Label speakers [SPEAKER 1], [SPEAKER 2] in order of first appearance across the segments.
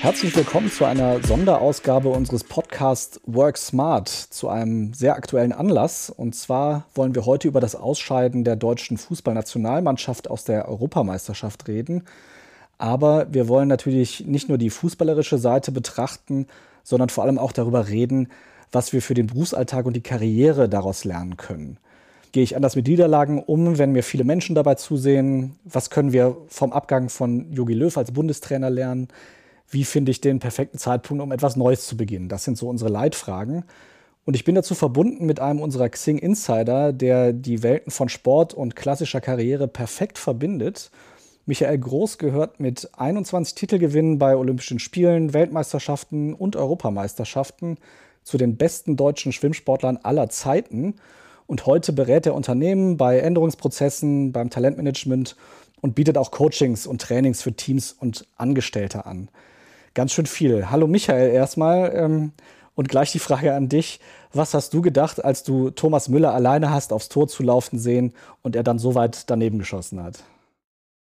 [SPEAKER 1] Herzlich willkommen zu einer Sonderausgabe unseres Podcasts Work Smart zu einem sehr aktuellen Anlass. Und zwar wollen wir heute über das Ausscheiden der deutschen Fußballnationalmannschaft aus der Europameisterschaft reden. Aber wir wollen natürlich nicht nur die fußballerische Seite betrachten, sondern vor allem auch darüber reden, was wir für den Berufsalltag und die Karriere daraus lernen können. Gehe ich anders mit Niederlagen um, wenn mir viele Menschen dabei zusehen? Was können wir vom Abgang von Jogi Löw als Bundestrainer lernen? Wie finde ich den perfekten Zeitpunkt, um etwas Neues zu beginnen? Das sind so unsere Leitfragen. Und ich bin dazu verbunden mit einem unserer Xing Insider, der die Welten von Sport und klassischer Karriere perfekt verbindet. Michael Groß gehört mit 21 Titelgewinnen bei Olympischen Spielen, Weltmeisterschaften und Europameisterschaften zu den besten deutschen Schwimmsportlern aller Zeiten. Und heute berät er Unternehmen bei Änderungsprozessen, beim Talentmanagement und bietet auch Coachings und Trainings für Teams und Angestellte an ganz schön viel. Hallo Michael erstmal ähm, und gleich die Frage an dich. Was hast du gedacht, als du Thomas Müller alleine hast aufs Tor zu laufen sehen und er dann so weit daneben geschossen hat?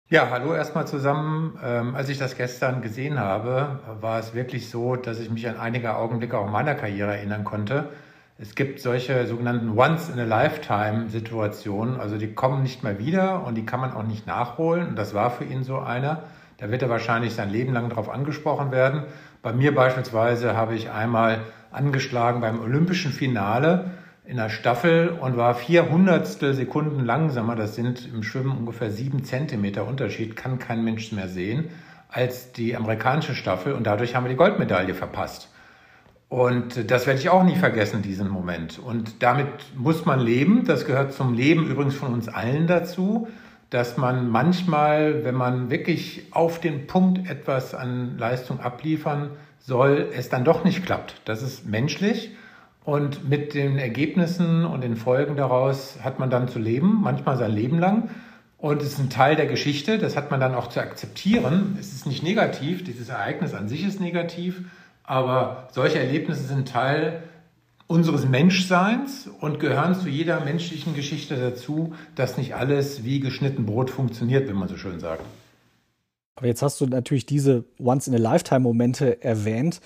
[SPEAKER 2] Ja, hallo erstmal zusammen. Ähm, als ich das gestern gesehen habe, war es wirklich so, dass ich mich an einige Augenblicke auch meiner Karriere erinnern konnte. Es gibt solche sogenannten Once-in-a-Lifetime-Situationen, also die kommen nicht mehr wieder und die kann man auch nicht nachholen. Und das war für ihn so einer. Da wird er wahrscheinlich sein Leben lang darauf angesprochen werden. Bei mir beispielsweise habe ich einmal angeschlagen beim olympischen Finale in der Staffel und war vier Hundertstel Sekunden langsamer. Das sind im Schwimmen ungefähr sieben Zentimeter Unterschied, kann kein Mensch mehr sehen, als die amerikanische Staffel. Und dadurch haben wir die Goldmedaille verpasst. Und das werde ich auch nie vergessen, diesen Moment. Und damit muss man leben. Das gehört zum Leben übrigens von uns allen dazu dass man manchmal, wenn man wirklich auf den Punkt etwas an Leistung abliefern soll, es dann doch nicht klappt. Das ist menschlich und mit den Ergebnissen und den Folgen daraus hat man dann zu leben, manchmal sein Leben lang. Und es ist ein Teil der Geschichte, das hat man dann auch zu akzeptieren. Es ist nicht negativ, dieses Ereignis an sich ist negativ, aber solche Erlebnisse sind Teil unseres Menschseins und gehören zu jeder menschlichen Geschichte dazu, dass nicht alles wie geschnitten Brot funktioniert, wenn man so schön sagt.
[SPEAKER 1] Aber jetzt hast du natürlich diese Once-in-a-Lifetime-Momente erwähnt.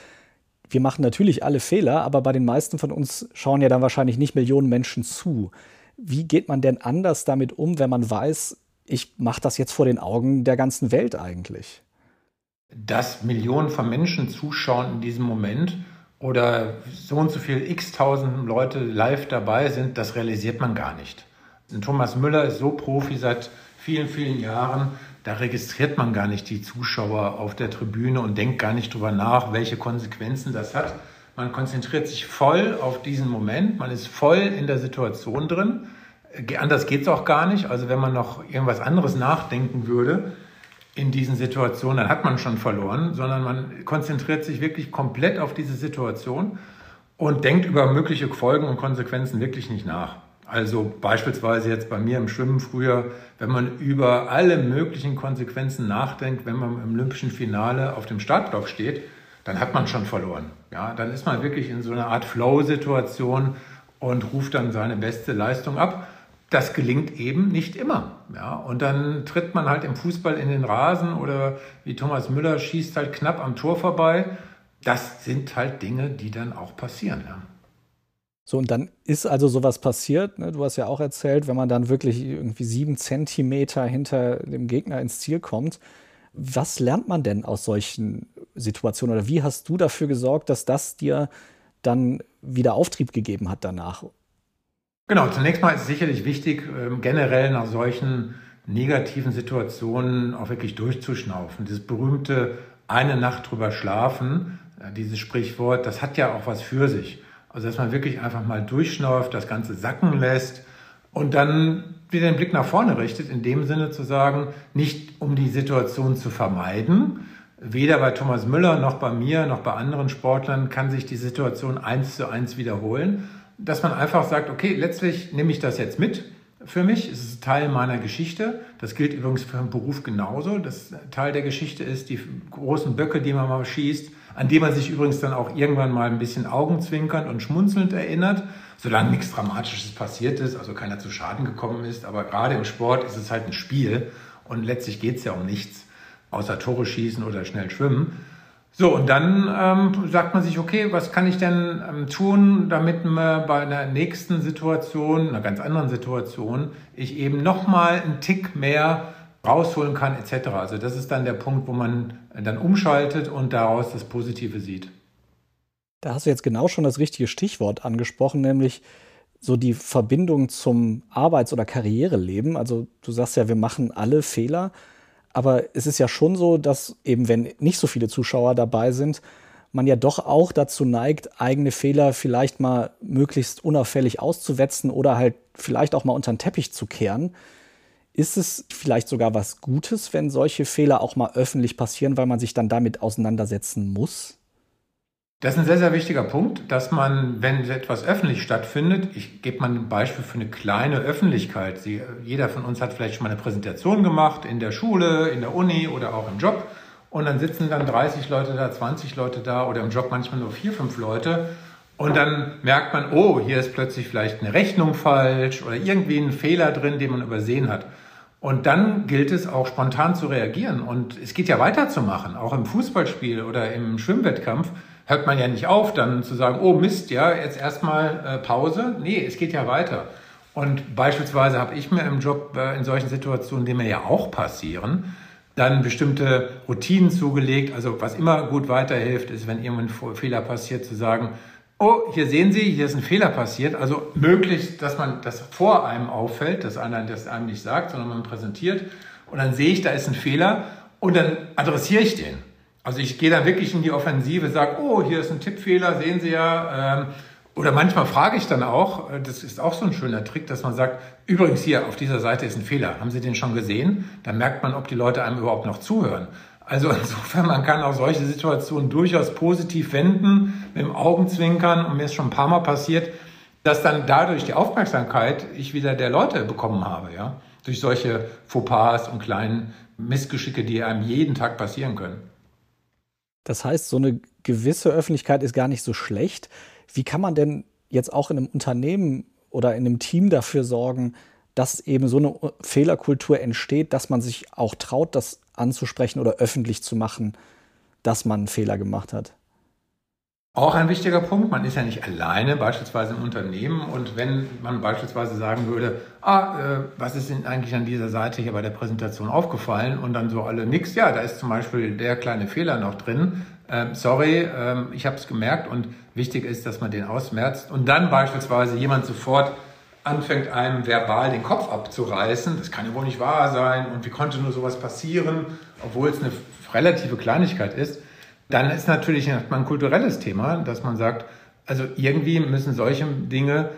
[SPEAKER 1] Wir machen natürlich alle Fehler, aber bei den meisten von uns schauen ja dann wahrscheinlich nicht Millionen Menschen zu. Wie geht man denn anders damit um, wenn man weiß, ich mache das jetzt vor den Augen der ganzen Welt eigentlich?
[SPEAKER 2] Dass Millionen von Menschen zuschauen in diesem Moment oder so und so viel x tausend Leute live dabei sind, das realisiert man gar nicht. Und Thomas Müller ist so Profi seit vielen, vielen Jahren, da registriert man gar nicht die Zuschauer auf der Tribüne und denkt gar nicht drüber nach, welche Konsequenzen das hat. Man konzentriert sich voll auf diesen Moment, man ist voll in der Situation drin. Anders geht's auch gar nicht. Also wenn man noch irgendwas anderes nachdenken würde, in diesen Situationen, dann hat man schon verloren, sondern man konzentriert sich wirklich komplett auf diese Situation und denkt über mögliche Folgen und Konsequenzen wirklich nicht nach. Also beispielsweise jetzt bei mir im Schwimmen früher, wenn man über alle möglichen Konsequenzen nachdenkt, wenn man im olympischen Finale auf dem Startblock steht, dann hat man schon verloren. Ja, dann ist man wirklich in so einer Art Flow-Situation und ruft dann seine beste Leistung ab das gelingt eben nicht immer. Ja, und dann tritt man halt im Fußball in den Rasen oder wie Thomas Müller schießt halt knapp am Tor vorbei. Das sind halt Dinge, die dann auch passieren. Ja.
[SPEAKER 1] So, und dann ist also sowas passiert. Ne? Du hast ja auch erzählt, wenn man dann wirklich irgendwie sieben Zentimeter hinter dem Gegner ins Ziel kommt. Was lernt man denn aus solchen Situationen oder wie hast du dafür gesorgt, dass das dir dann wieder Auftrieb gegeben hat danach?
[SPEAKER 2] Genau, zunächst mal ist es sicherlich wichtig, ähm, generell nach solchen negativen Situationen auch wirklich durchzuschnaufen. Dieses berühmte eine Nacht drüber schlafen, äh, dieses Sprichwort, das hat ja auch was für sich. Also, dass man wirklich einfach mal durchschnauft, das Ganze sacken lässt und dann wieder den Blick nach vorne richtet, in dem Sinne zu sagen, nicht um die Situation zu vermeiden, weder bei Thomas Müller noch bei mir noch bei anderen Sportlern kann sich die Situation eins zu eins wiederholen, dass man einfach sagt, okay, letztlich nehme ich das jetzt mit. Für mich ist es Teil meiner Geschichte. Das gilt übrigens für den Beruf genauso. Das Teil der Geschichte ist die großen Böcke, die man mal schießt, an die man sich übrigens dann auch irgendwann mal ein bisschen augenzwinkernd und schmunzelnd erinnert, solange nichts Dramatisches passiert ist, also keiner zu Schaden gekommen ist. Aber gerade im Sport ist es halt ein Spiel und letztlich geht es ja um nichts, außer Tore schießen oder schnell schwimmen So, und dann ähm, sagt man sich, okay, was kann ich denn ähm, tun, damit man bei einer nächsten Situation, einer ganz anderen Situation, ich eben nochmal einen Tick mehr rausholen kann, etc. Also das ist dann der Punkt, wo man dann umschaltet und daraus das Positive sieht.
[SPEAKER 1] Da hast du jetzt genau schon das richtige Stichwort angesprochen, nämlich so die Verbindung zum Arbeits- oder Karriereleben. Also du sagst ja, wir machen alle Fehler. Aber es ist ja schon so, dass eben, wenn nicht so viele Zuschauer dabei sind, man ja doch auch dazu neigt, eigene Fehler vielleicht mal möglichst unauffällig auszuwetzen oder halt vielleicht auch mal unter den Teppich zu kehren. Ist es vielleicht sogar was Gutes, wenn solche Fehler auch mal öffentlich passieren, weil man sich dann damit auseinandersetzen muss?
[SPEAKER 2] Das ist ein sehr, sehr wichtiger Punkt, dass man, wenn etwas öffentlich stattfindet, ich gebe mal ein Beispiel für eine kleine Öffentlichkeit. Sie, jeder von uns hat vielleicht schon mal eine Präsentation gemacht in der Schule, in der Uni oder auch im Job. Und dann sitzen dann 30 Leute da, 20 Leute da oder im Job manchmal nur vier, fünf Leute. Und dann merkt man, oh, hier ist plötzlich vielleicht eine Rechnung falsch oder irgendwie ein Fehler drin, den man übersehen hat. Und dann gilt es auch spontan zu reagieren. Und es geht ja weiterzumachen, auch im Fußballspiel oder im Schwimmwettkampf hört man ja nicht auf, dann zu sagen, oh Mist, ja, jetzt erstmal äh, Pause. Nee, es geht ja weiter. Und beispielsweise habe ich mir im Job äh, in solchen Situationen, die mir ja auch passieren, dann bestimmte Routinen zugelegt. Also was immer gut weiterhilft, ist, wenn irgendwann ein Fehler passiert, zu sagen, oh, hier sehen Sie, hier ist ein Fehler passiert. Also möglichst, dass man das vor einem auffällt, dass einer das einem nicht sagt, sondern man präsentiert. Und dann sehe ich, da ist ein Fehler und dann adressiere ich den. Also ich gehe da wirklich in die Offensive, sage, oh, hier ist ein Tippfehler, sehen Sie ja. Ähm, oder manchmal frage ich dann auch, äh, das ist auch so ein schöner Trick, dass man sagt, übrigens hier auf dieser Seite ist ein Fehler. Haben Sie den schon gesehen? Dann merkt man, ob die Leute einem überhaupt noch zuhören. Also insofern, man kann auch solche Situationen durchaus positiv wenden, mit dem Augenzwinkern. Und mir ist schon ein paar Mal passiert, dass dann dadurch die Aufmerksamkeit ich wieder der Leute bekommen habe, ja. Durch solche Fauxpas und kleinen Missgeschicke, die einem jeden Tag passieren können.
[SPEAKER 1] Das heißt, so eine gewisse Öffentlichkeit ist gar nicht so schlecht. Wie kann man denn jetzt auch in einem Unternehmen oder in einem Team dafür sorgen, dass eben so eine Fehlerkultur entsteht, dass man sich auch traut, das anzusprechen oder öffentlich zu machen, dass man einen Fehler gemacht hat?
[SPEAKER 2] Auch ein wichtiger Punkt, man ist ja nicht alleine beispielsweise im Unternehmen. Und wenn man beispielsweise sagen würde, ah, äh, was ist denn eigentlich an dieser Seite hier bei der Präsentation aufgefallen? Und dann so alle nix, ja, da ist zum Beispiel der kleine Fehler noch drin, ähm, sorry, ähm, ich habe es gemerkt. Und wichtig ist, dass man den ausmerzt. Und dann beispielsweise jemand sofort anfängt einem verbal den Kopf abzureißen, das kann ja wohl nicht wahr sein. Und wie konnte nur sowas passieren, obwohl es eine relative Kleinigkeit ist, dann ist natürlich ein kulturelles Thema, dass man sagt, also irgendwie müssen solche Dinge,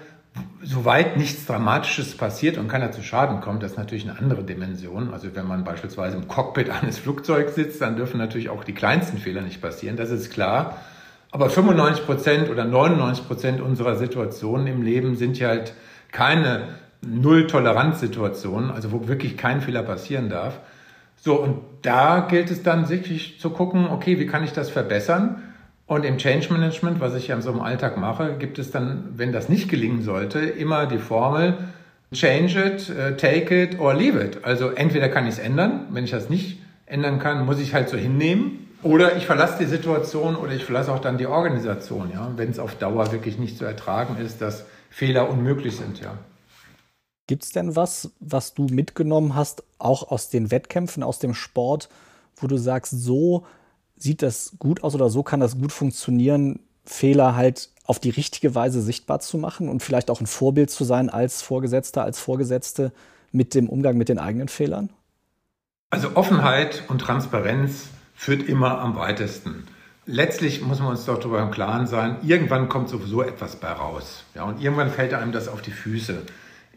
[SPEAKER 2] soweit nichts Dramatisches passiert und keiner zu Schaden kommt, das ist natürlich eine andere Dimension. Also wenn man beispielsweise im Cockpit eines Flugzeugs sitzt, dann dürfen natürlich auch die kleinsten Fehler nicht passieren, das ist klar. Aber 95 Prozent oder 99 Prozent unserer Situationen im Leben sind ja halt keine Null-Toleranz-Situationen, also wo wirklich kein Fehler passieren darf. So, und da gilt es dann wirklich zu gucken, okay, wie kann ich das verbessern? Und im Change Management, was ich ja in so einem Alltag mache, gibt es dann, wenn das nicht gelingen sollte, immer die Formel change it, uh, take it or leave it. Also entweder kann ich es ändern, wenn ich das nicht ändern kann, muss ich halt so hinnehmen. Oder ich verlasse die Situation oder ich verlasse auch dann die Organisation, ja, wenn es auf Dauer wirklich nicht zu ertragen ist, dass Fehler unmöglich sind, ja.
[SPEAKER 1] Gibt es denn was, was du mitgenommen hast, auch aus den Wettkämpfen, aus dem Sport, wo du sagst, so sieht das gut aus oder so kann das gut funktionieren, Fehler halt auf die richtige Weise sichtbar zu machen und vielleicht auch ein Vorbild zu sein als Vorgesetzter, als Vorgesetzte mit dem Umgang mit den eigenen Fehlern?
[SPEAKER 2] Also Offenheit und Transparenz führt immer am weitesten. Letztlich muss man uns doch darüber im Klaren sein, irgendwann kommt sowieso etwas bei raus. Ja, und irgendwann fällt einem das auf die Füße.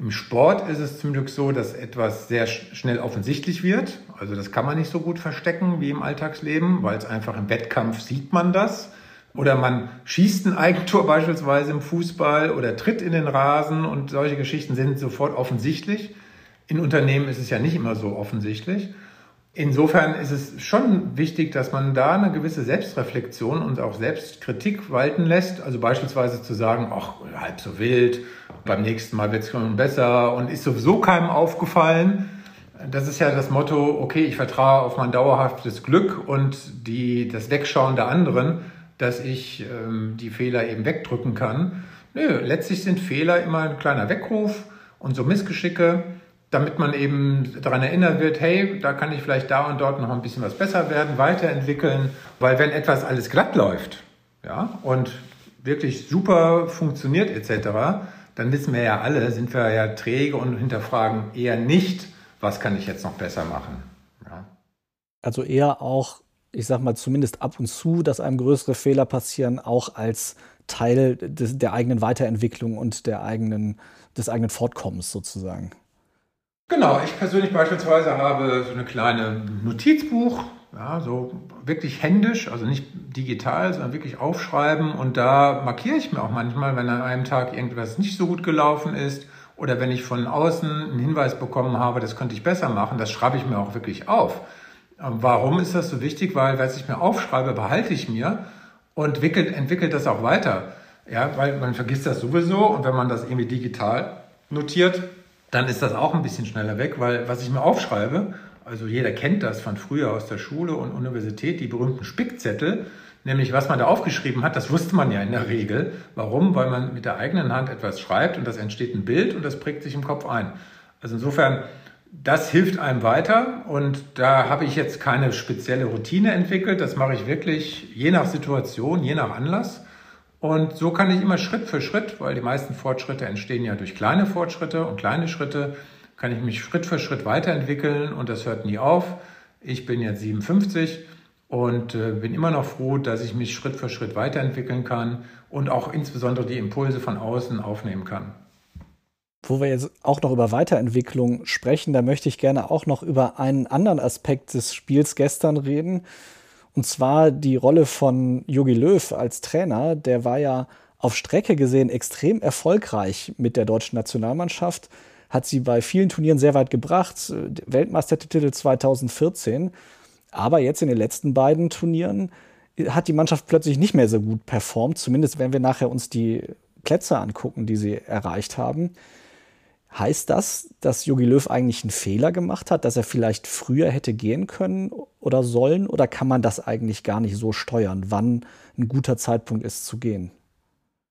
[SPEAKER 2] Im Sport ist es zum Glück so, dass etwas sehr schnell offensichtlich wird. Also das kann man nicht so gut verstecken wie im Alltagsleben, weil es einfach im Wettkampf sieht man das. Oder man schießt ein Eigentor beispielsweise im Fußball oder tritt in den Rasen und solche Geschichten sind sofort offensichtlich. In Unternehmen ist es ja nicht immer so offensichtlich. Insofern ist es schon wichtig, dass man da eine gewisse Selbstreflexion und auch Selbstkritik walten lässt. Also beispielsweise zu sagen, ach, halb so wild, beim nächsten Mal wird es schon besser und ist sowieso keinem aufgefallen. das ist ja das Motto, okay, ich vertraue auf mein dauerhaftes Glück und die, das Wegschauen der anderen, dass ich ähm, die Fehler eben wegdrücken kann. Nö, letztlich sind Fehler immer ein kleiner Weckruf und so Missgeschicke, damit man eben daran erinnert wird, hey, da kann ich vielleicht da und dort noch ein bisschen was besser werden, weiterentwickeln. Weil wenn etwas alles glatt läuft, ja, und wirklich super funktioniert etc., dann wissen wir ja alle, sind wir ja träge und hinterfragen eher nicht, was kann ich jetzt noch besser machen. Ja.
[SPEAKER 1] Also eher auch, ich sag mal, zumindest ab und zu, dass einem größere Fehler passieren, auch als Teil des, der eigenen Weiterentwicklung und der eigenen, des eigenen Fortkommens sozusagen.
[SPEAKER 2] Genau, ich persönlich beispielsweise habe so eine kleine Notizbuch, ja, so wirklich händisch, also nicht digital, sondern wirklich aufschreiben. Und da markiere ich mir auch manchmal, wenn an einem Tag irgendwas nicht so gut gelaufen ist oder wenn ich von außen einen Hinweis bekommen habe, das könnte ich besser machen, das schreibe ich mir auch wirklich auf. Warum ist das so wichtig? Weil, was ich mir aufschreibe, behalte ich mir und entwickelt, entwickelt das auch weiter. Ja, weil man vergisst das sowieso und wenn man das irgendwie digital notiert, dann ist das auch ein bisschen schneller weg, weil was ich mir aufschreibe, also jeder kennt das von früher aus der Schule und Universität, die berühmten Spickzettel, nämlich was man da aufgeschrieben hat, das wusste man ja in der Regel. Warum? Weil man mit der eigenen Hand etwas schreibt und das entsteht ein Bild und das prägt sich im Kopf ein. Also insofern, das hilft einem weiter und da habe ich jetzt keine spezielle Routine entwickelt. Das mache ich wirklich je nach Situation, je nach Anlass. Und so kann ich immer Schritt für Schritt, weil die meisten Fortschritte entstehen ja durch kleine Fortschritte und kleine Schritte, kann ich mich Schritt für Schritt weiterentwickeln und das hört nie auf. Ich bin jetzt 57 und äh, bin immer noch froh, dass ich mich Schritt für Schritt weiterentwickeln kann und auch insbesondere die Impulse von außen aufnehmen kann.
[SPEAKER 1] Wo wir jetzt auch noch über Weiterentwicklung sprechen, da möchte ich gerne auch noch über einen anderen Aspekt des Spiels gestern reden. Und zwar die Rolle von Jogi Löw als Trainer. Der war ja auf Strecke gesehen extrem erfolgreich mit der deutschen Nationalmannschaft, hat sie bei vielen Turnieren sehr weit gebracht, Weltmeistertitel 2014. Aber jetzt in den letzten beiden Turnieren hat die Mannschaft plötzlich nicht mehr so gut performt, zumindest wenn wir nachher uns die Plätze angucken, die sie erreicht haben. Heißt das, dass Jogi Löw eigentlich einen Fehler gemacht hat, dass er vielleicht früher hätte gehen können oder sollen? Oder kann man das eigentlich gar nicht so steuern, wann ein guter Zeitpunkt ist zu gehen?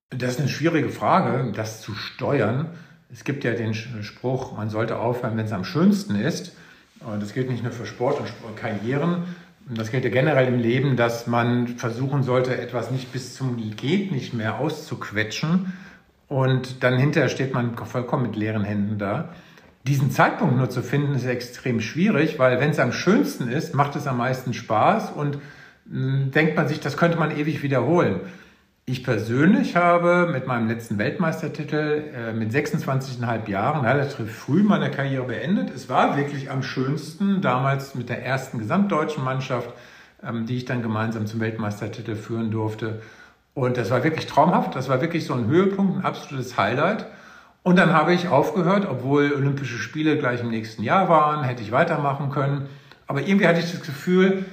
[SPEAKER 2] Das ist eine schwierige Frage, das zu steuern. Es gibt ja den Spruch, man sollte aufhören, wenn es am schönsten ist. Und das gilt nicht nur für Sport und Karrieren. Das gilt ja generell im Leben, dass man versuchen sollte, etwas nicht bis zum Geht nicht mehr auszuquetschen, und dann hinterher steht man vollkommen mit leeren Händen da. Diesen Zeitpunkt nur zu finden, ist extrem schwierig, weil wenn es am schönsten ist, macht es am meisten Spaß und hm, denkt man sich, das könnte man ewig wiederholen. Ich persönlich habe mit meinem letzten Weltmeistertitel äh, mit 26,5 Jahren relativ früh meine Karriere beendet. Es war wirklich am schönsten, damals mit der ersten gesamtdeutschen Mannschaft, ähm, die ich dann gemeinsam zum Weltmeistertitel führen durfte. Und das war wirklich traumhaft. Das war wirklich so ein Höhepunkt, ein absolutes Highlight. Und dann habe ich aufgehört, obwohl Olympische Spiele gleich im nächsten Jahr waren, hätte ich weitermachen können. Aber irgendwie hatte ich das Gefühl,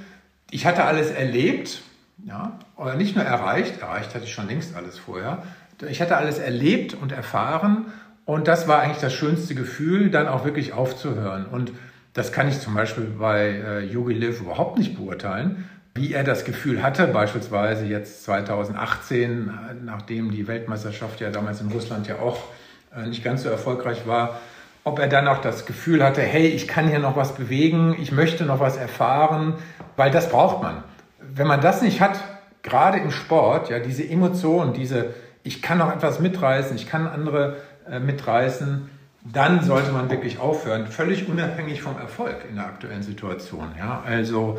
[SPEAKER 2] ich hatte alles erlebt, ja, oder nicht nur erreicht, erreicht hatte ich schon längst alles vorher. Ich hatte alles erlebt und erfahren und das war eigentlich das schönste Gefühl, dann auch wirklich aufzuhören. Und das kann ich zum Beispiel bei äh, Yogi Liv überhaupt nicht beurteilen, wie er das Gefühl hatte, beispielsweise jetzt 2018, nachdem die Weltmeisterschaft ja damals in Russland ja auch äh, nicht ganz so erfolgreich war, ob er dann auch das Gefühl hatte, hey, ich kann hier noch was bewegen, ich möchte noch was erfahren, weil das braucht man. Wenn man das nicht hat, gerade im Sport, ja, diese Emotionen, diese, ich kann noch etwas mitreißen, ich kann andere äh, mitreißen, dann sollte man wirklich aufhören, völlig unabhängig vom Erfolg in der aktuellen Situation. Ja, also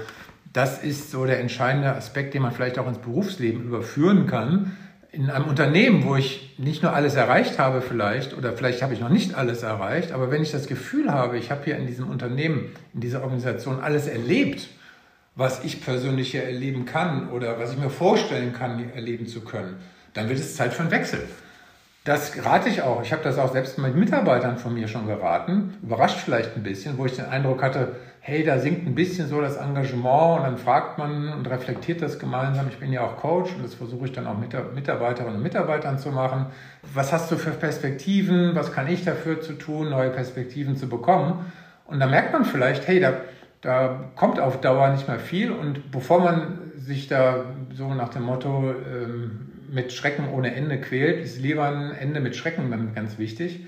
[SPEAKER 2] das ist so der entscheidende Aspekt, den man vielleicht auch ins Berufsleben überführen kann. In einem Unternehmen, wo ich nicht nur alles erreicht habe vielleicht, oder vielleicht habe ich noch nicht alles erreicht, aber wenn ich das Gefühl habe, ich habe hier in diesem Unternehmen, in dieser Organisation alles erlebt, was ich persönlich hier erleben kann oder was ich mir vorstellen kann, erleben zu können, dann wird es Zeit für einen Wechsel. Das rate ich auch. Ich habe das auch selbst mit Mitarbeitern von mir schon geraten. Überrascht vielleicht ein bisschen, wo ich den Eindruck hatte, hey, da sinkt ein bisschen so das Engagement und dann fragt man und reflektiert das gemeinsam. Ich bin ja auch Coach und das versuche ich dann auch mit Mitarbeiterinnen und Mitarbeitern zu machen. Was hast du für Perspektiven? Was kann ich dafür zu tun, neue Perspektiven zu bekommen? Und da merkt man vielleicht, hey, da, da kommt auf Dauer nicht mehr viel. Und bevor man sich da so nach dem Motto ähm, mit Schrecken ohne Ende quält, ist lieber ein Ende mit Schrecken dann ganz wichtig.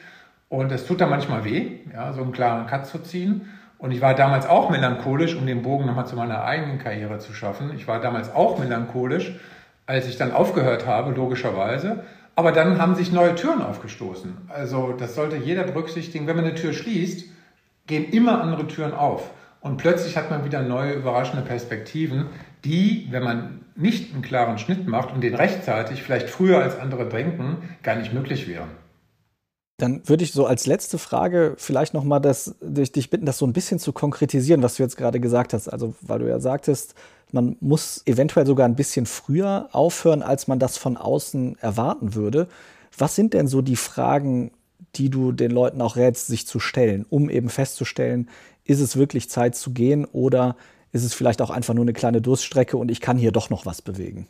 [SPEAKER 2] Und es tut da manchmal weh, ja, so einen klaren Cut zu ziehen. Und ich war damals auch melancholisch, um den Bogen nochmal zu meiner eigenen Karriere zu schaffen. Ich war damals auch melancholisch, als ich dann aufgehört habe, logischerweise. Aber dann haben sich neue Türen aufgestoßen. Also das sollte jeder berücksichtigen. Wenn man eine Tür schließt, gehen immer andere Türen auf. Und plötzlich hat man wieder neue, überraschende Perspektiven, die, wenn man nicht einen klaren Schnitt macht und den rechtzeitig, vielleicht früher als andere denken, gar nicht möglich wären.
[SPEAKER 1] Dann würde ich so als letzte Frage vielleicht nochmal dich bitten, das so ein bisschen zu konkretisieren, was du jetzt gerade gesagt hast. Also, weil du ja sagtest, man muss eventuell sogar ein bisschen früher aufhören, als man das von außen erwarten würde. Was sind denn so die Fragen, die du den Leuten auch rätst, sich zu stellen, um eben festzustellen, ist es wirklich Zeit zu gehen oder ist es vielleicht auch einfach nur eine kleine Durststrecke und ich kann hier doch noch was bewegen?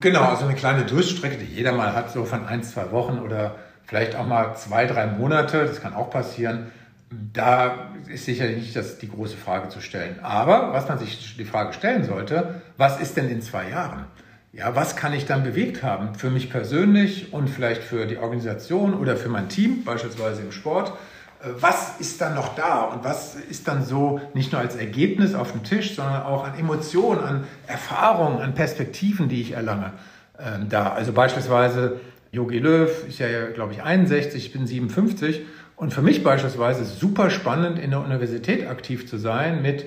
[SPEAKER 2] Genau, also eine kleine Durststrecke, die jeder mal hat, so von ein, zwei Wochen oder vielleicht auch mal zwei, drei Monate, das kann auch passieren. Da ist sicherlich nicht das, die große Frage zu stellen. Aber was man sich die Frage stellen sollte, was ist denn in zwei Jahren? Ja, was kann ich dann bewegt haben für mich persönlich und vielleicht für die Organisation oder für mein Team, beispielsweise im Sport? Äh, was ist dann noch da und was ist dann so nicht nur als Ergebnis auf dem Tisch, sondern auch an Emotionen, an Erfahrungen, an Perspektiven, die ich erlange, ähm, da. Also beispielsweise Yogi Löw ist ja, glaube ich, 61, ich bin 57 und für mich beispielsweise super spannend, in der Universität aktiv zu sein mit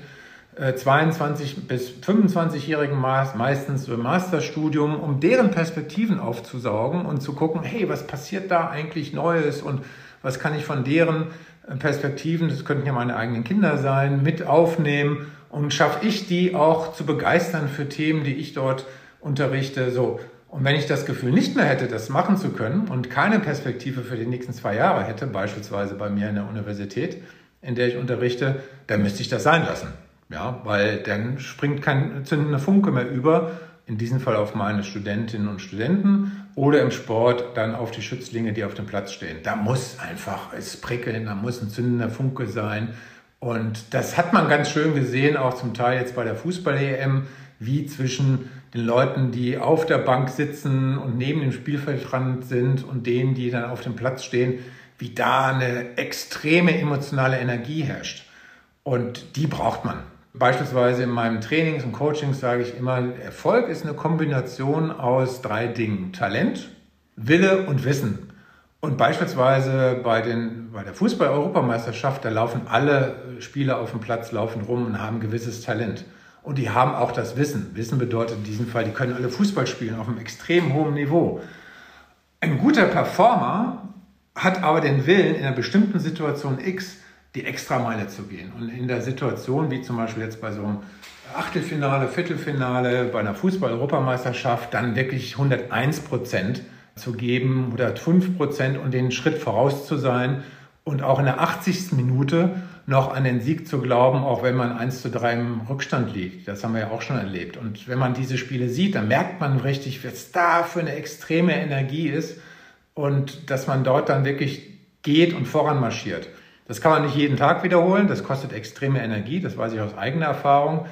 [SPEAKER 2] 22 äh, bis 25-Jährigen meistens im Masterstudium, um deren Perspektiven aufzusaugen und zu gucken, hey, was passiert da eigentlich Neues und was kann ich von deren äh, Perspektiven, das könnten ja meine eigenen Kinder sein, mit aufnehmen und schaffe ich die auch zu begeistern für Themen, die ich dort unterrichte. So. Und wenn ich das Gefühl nicht mehr hätte, das machen zu können und keine Perspektive für die nächsten zwei Jahre hätte, beispielsweise bei mir in der Universität, in der ich unterrichte, dann müsste ich das sein lassen. Ja, weil dann springt kein zündender Funke mehr über, in diesem Fall auf meine Studentinnen und Studenten oder im Sport dann auf die Schützlinge, die auf dem Platz stehen. Da muss einfach es prickeln, da muss ein zündender Funke sein. Und das hat man ganz schön gesehen, auch zum Teil jetzt bei der Fußball-EM, wie zwischen den Leuten, die auf der Bank sitzen und neben dem Spielfeldrand sind und denen, die dann auf dem Platz stehen, wie da eine extreme emotionale Energie herrscht. Und die braucht man. Beispielsweise in meinem Trainings und Coachings sage ich immer, Erfolg ist eine Kombination aus drei Dingen. Talent, Wille und Wissen. Und beispielsweise bei, den, bei der Fußball-Europameisterschaft, da laufen alle Spieler auf dem Platz, laufen rum und haben gewisses Talent. Und die haben auch das Wissen. Wissen bedeutet in diesem Fall, die können alle Fußball spielen auf einem extrem hohen Niveau. Ein guter Performer hat aber den Willen, in einer bestimmten Situation X die Extrameile zu gehen. Und in der Situation, wie zum Beispiel jetzt bei so einem Achtelfinale, Viertelfinale, bei einer Fußball-Europameisterschaft, dann wirklich 101 Prozent zu geben oder 5 Prozent und den Schritt voraus zu sein und auch in der 80. Minute noch an den Sieg zu glauben, auch wenn man 1 zu 3 im Rückstand liegt. Das haben wir ja auch schon erlebt. Und wenn man diese Spiele sieht, dann merkt man richtig, was da für eine extreme Energie ist und dass man dort dann wirklich geht und voranmarschiert. Das kann man nicht jeden Tag wiederholen, das kostet extreme Energie, das weiß ich aus eigener Erfahrung.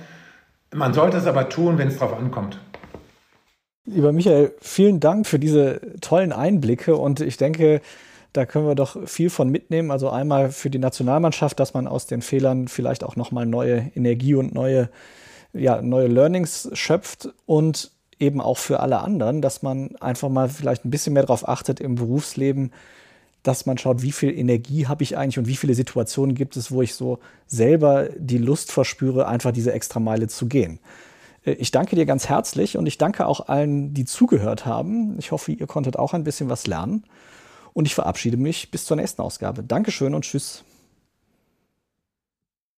[SPEAKER 2] Man sollte es aber tun, wenn es darauf ankommt.
[SPEAKER 1] Lieber Michael, vielen Dank für diese tollen Einblicke und ich denke, da können wir doch viel von mitnehmen. Also einmal für die Nationalmannschaft, dass man aus den Fehlern vielleicht auch nochmal neue Energie und neue, ja, neue Learnings schöpft und eben auch für alle anderen, dass man einfach mal vielleicht ein bisschen mehr darauf achtet im Berufsleben, dass man schaut, wie viel Energie habe ich eigentlich und wie viele Situationen gibt es, wo ich so selber die Lust verspüre, einfach diese extra Meile zu gehen. Äh, ich danke dir ganz herzlich und ich danke auch allen, die zugehört haben. Ich hoffe, ihr konntet auch ein bisschen was lernen. Und ich verabschiede mich bis zur nächsten Ausgabe. Dankeschön und tschüss.